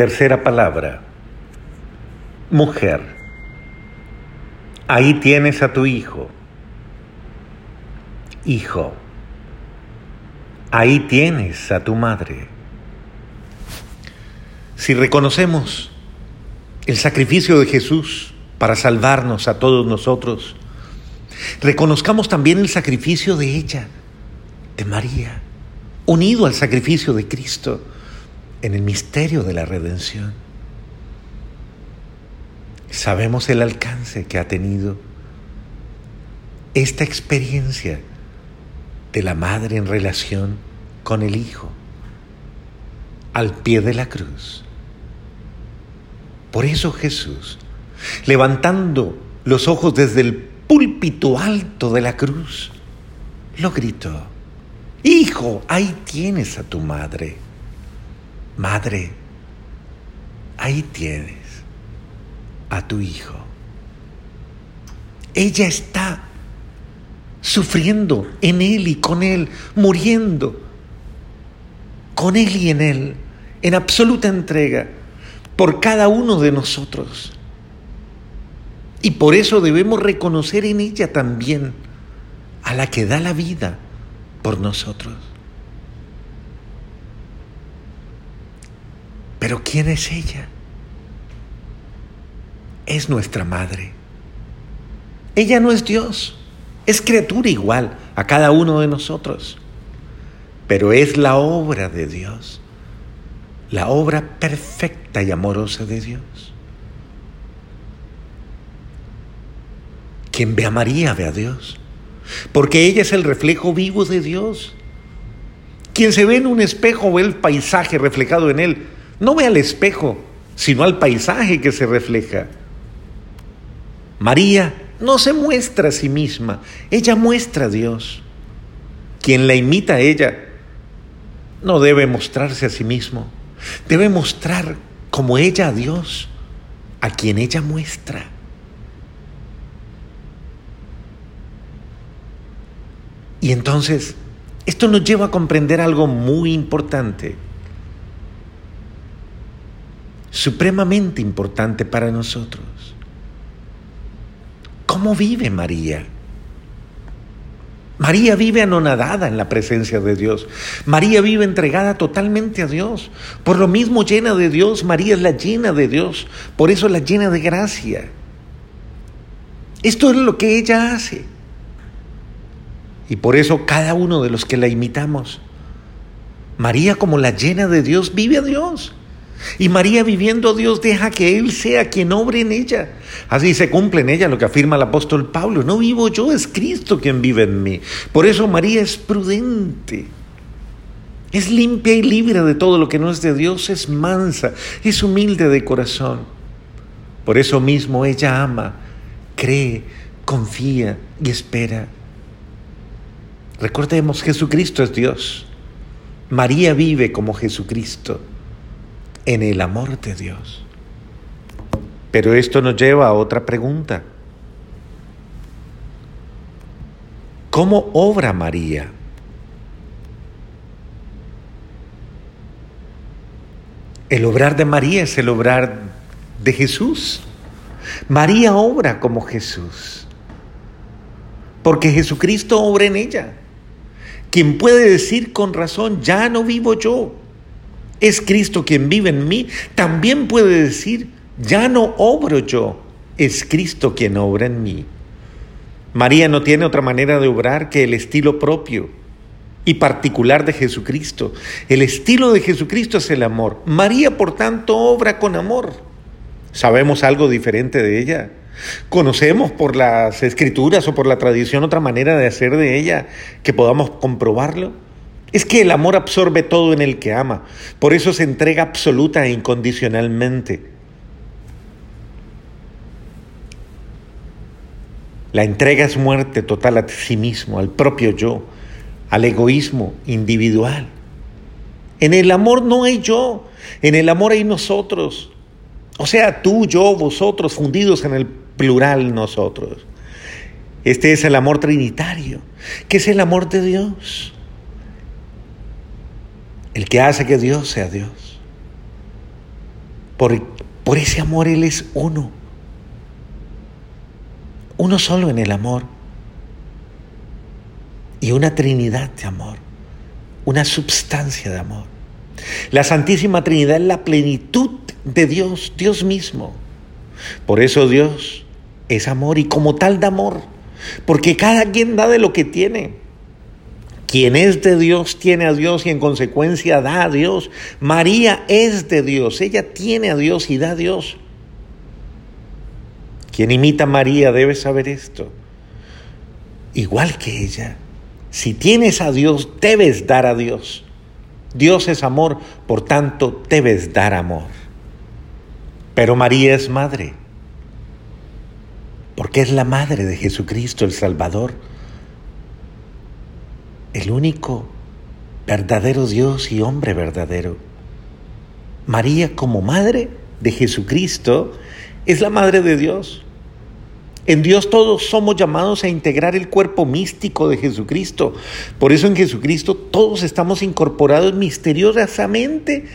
Tercera palabra, mujer. Ahí tienes a tu hijo. Hijo. Ahí tienes a tu madre. Si reconocemos el sacrificio de Jesús para salvarnos a todos nosotros, reconozcamos también el sacrificio de ella, de María, unido al sacrificio de Cristo en el misterio de la redención. Sabemos el alcance que ha tenido esta experiencia de la madre en relación con el hijo al pie de la cruz. Por eso Jesús, levantando los ojos desde el púlpito alto de la cruz, lo gritó, Hijo, ahí tienes a tu madre. Madre, ahí tienes a tu hijo. Ella está sufriendo en Él y con Él, muriendo con Él y en Él, en absoluta entrega por cada uno de nosotros. Y por eso debemos reconocer en ella también a la que da la vida por nosotros. Pero ¿quién es ella? Es nuestra madre. Ella no es Dios, es criatura igual a cada uno de nosotros, pero es la obra de Dios, la obra perfecta y amorosa de Dios. Quien ve a María ve a Dios, porque ella es el reflejo vivo de Dios. Quien se ve en un espejo ve el paisaje reflejado en él, no ve al espejo, sino al paisaje que se refleja. María no se muestra a sí misma, ella muestra a Dios. Quien la imita a ella no debe mostrarse a sí mismo, debe mostrar como ella a Dios, a quien ella muestra. Y entonces, esto nos lleva a comprender algo muy importante supremamente importante para nosotros. ¿Cómo vive María? María vive anonadada en la presencia de Dios. María vive entregada totalmente a Dios. Por lo mismo llena de Dios, María es la llena de Dios. Por eso la llena de gracia. Esto es lo que ella hace. Y por eso cada uno de los que la imitamos, María como la llena de Dios, vive a Dios. Y María viviendo Dios deja que Él sea quien obre en ella. Así se cumple en ella lo que afirma el apóstol Pablo. No vivo yo, es Cristo quien vive en mí. Por eso María es prudente. Es limpia y libre de todo lo que no es de Dios, es mansa, es humilde de corazón. Por eso mismo ella ama, cree, confía y espera. Recordemos, Jesucristo es Dios. María vive como Jesucristo en el amor de Dios. Pero esto nos lleva a otra pregunta. ¿Cómo obra María? El obrar de María es el obrar de Jesús. María obra como Jesús. Porque Jesucristo obra en ella. Quien puede decir con razón, ya no vivo yo, es Cristo quien vive en mí, también puede decir, ya no obro yo, es Cristo quien obra en mí. María no tiene otra manera de obrar que el estilo propio y particular de Jesucristo. El estilo de Jesucristo es el amor. María, por tanto, obra con amor. ¿Sabemos algo diferente de ella? ¿Conocemos por las escrituras o por la tradición otra manera de hacer de ella que podamos comprobarlo? Es que el amor absorbe todo en el que ama. Por eso se entrega absoluta e incondicionalmente. La entrega es muerte total a sí mismo, al propio yo, al egoísmo individual. En el amor no hay yo, en el amor hay nosotros. O sea, tú, yo, vosotros, fundidos en el plural nosotros. Este es el amor trinitario, que es el amor de Dios el que hace que Dios sea Dios. Por, por ese amor Él es uno. Uno solo en el amor. Y una trinidad de amor. Una substancia de amor. La Santísima Trinidad es la plenitud de Dios, Dios mismo. Por eso Dios es amor y como tal da amor. Porque cada quien da de lo que tiene. Quien es de Dios tiene a Dios y en consecuencia da a Dios. María es de Dios, ella tiene a Dios y da a Dios. Quien imita a María debe saber esto. Igual que ella, si tienes a Dios, debes dar a Dios. Dios es amor, por tanto, debes dar amor. Pero María es madre, porque es la madre de Jesucristo el Salvador, el único verdadero Dios y hombre verdadero. María como madre de Jesucristo es la madre de Dios. En Dios todos somos llamados a integrar el cuerpo místico de Jesucristo. Por eso en Jesucristo todos estamos incorporados misteriosamente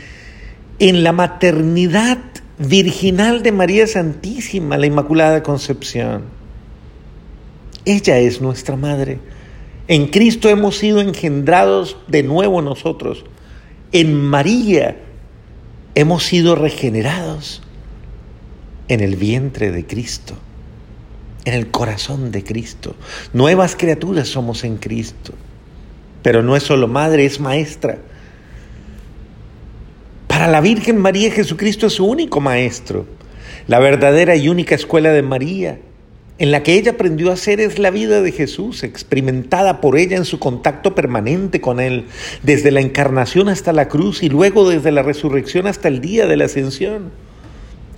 en la maternidad virginal de María Santísima, la Inmaculada Concepción. Ella es nuestra madre. En Cristo hemos sido engendrados de nuevo nosotros. En María hemos sido regenerados en el vientre de Cristo, en el corazón de Cristo. Nuevas criaturas somos en Cristo. Pero no es solo madre, es maestra. Para la Virgen María Jesucristo es su único maestro. La verdadera y única escuela de María, en la que ella aprendió a ser, es la vida de Jesús, experimentada por ella en su contacto permanente con Él, desde la encarnación hasta la cruz y luego desde la resurrección hasta el día de la ascensión.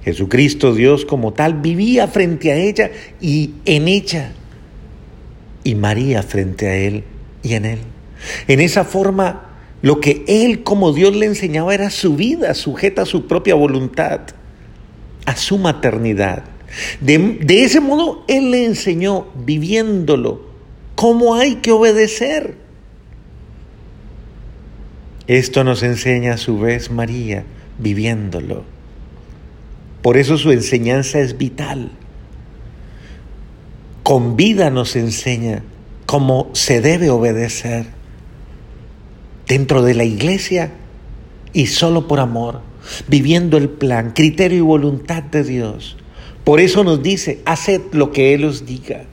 Jesucristo, Dios como tal, vivía frente a ella y en ella, y María frente a Él y en Él. En esa forma lo que él como Dios le enseñaba era su vida, sujeta a su propia voluntad, a su maternidad. De, ese modo él le enseñó, viviéndolo, cómo hay que obedecer. Esto nos enseña a su vez María, viviéndolo. Por eso su enseñanza es vital. Con vida nos enseña cómo se debe obedecer dentro de la iglesia y solo por amor, viviendo el plan, criterio y voluntad de Dios. Por eso nos dice, haced lo que Él os diga.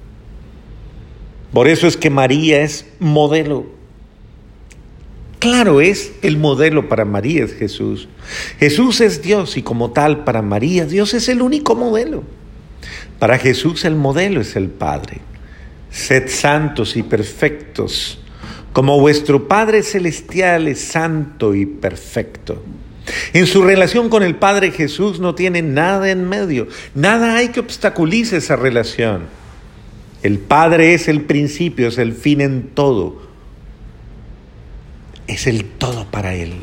Por eso es que María es modelo. Claro, es el modelo para María, es Jesús. Jesús es Dios y como tal para María, Dios es el único modelo. Para Jesús el modelo es el Padre. Sed santos y perfectos como vuestro Padre Celestial es santo y perfecto. En su relación con el Padre Jesús no tiene nada en medio, nada hay que obstaculice esa relación. El Padre es el principio, es el fin en todo, es el todo para Él.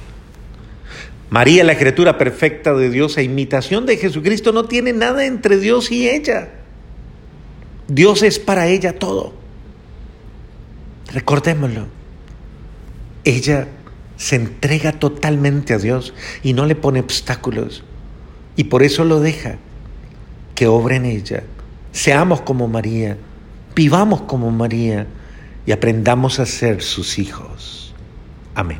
María, la criatura perfecta de Dios a imitación de Jesucristo, no tiene nada entre Dios y ella. Dios es para ella todo. Recordémoslo. Ella se entrega totalmente a Dios y no le pone obstáculos. Y por eso lo deja que obre en ella. Seamos como María, vivamos como María y aprendamos a ser sus hijos. Amén.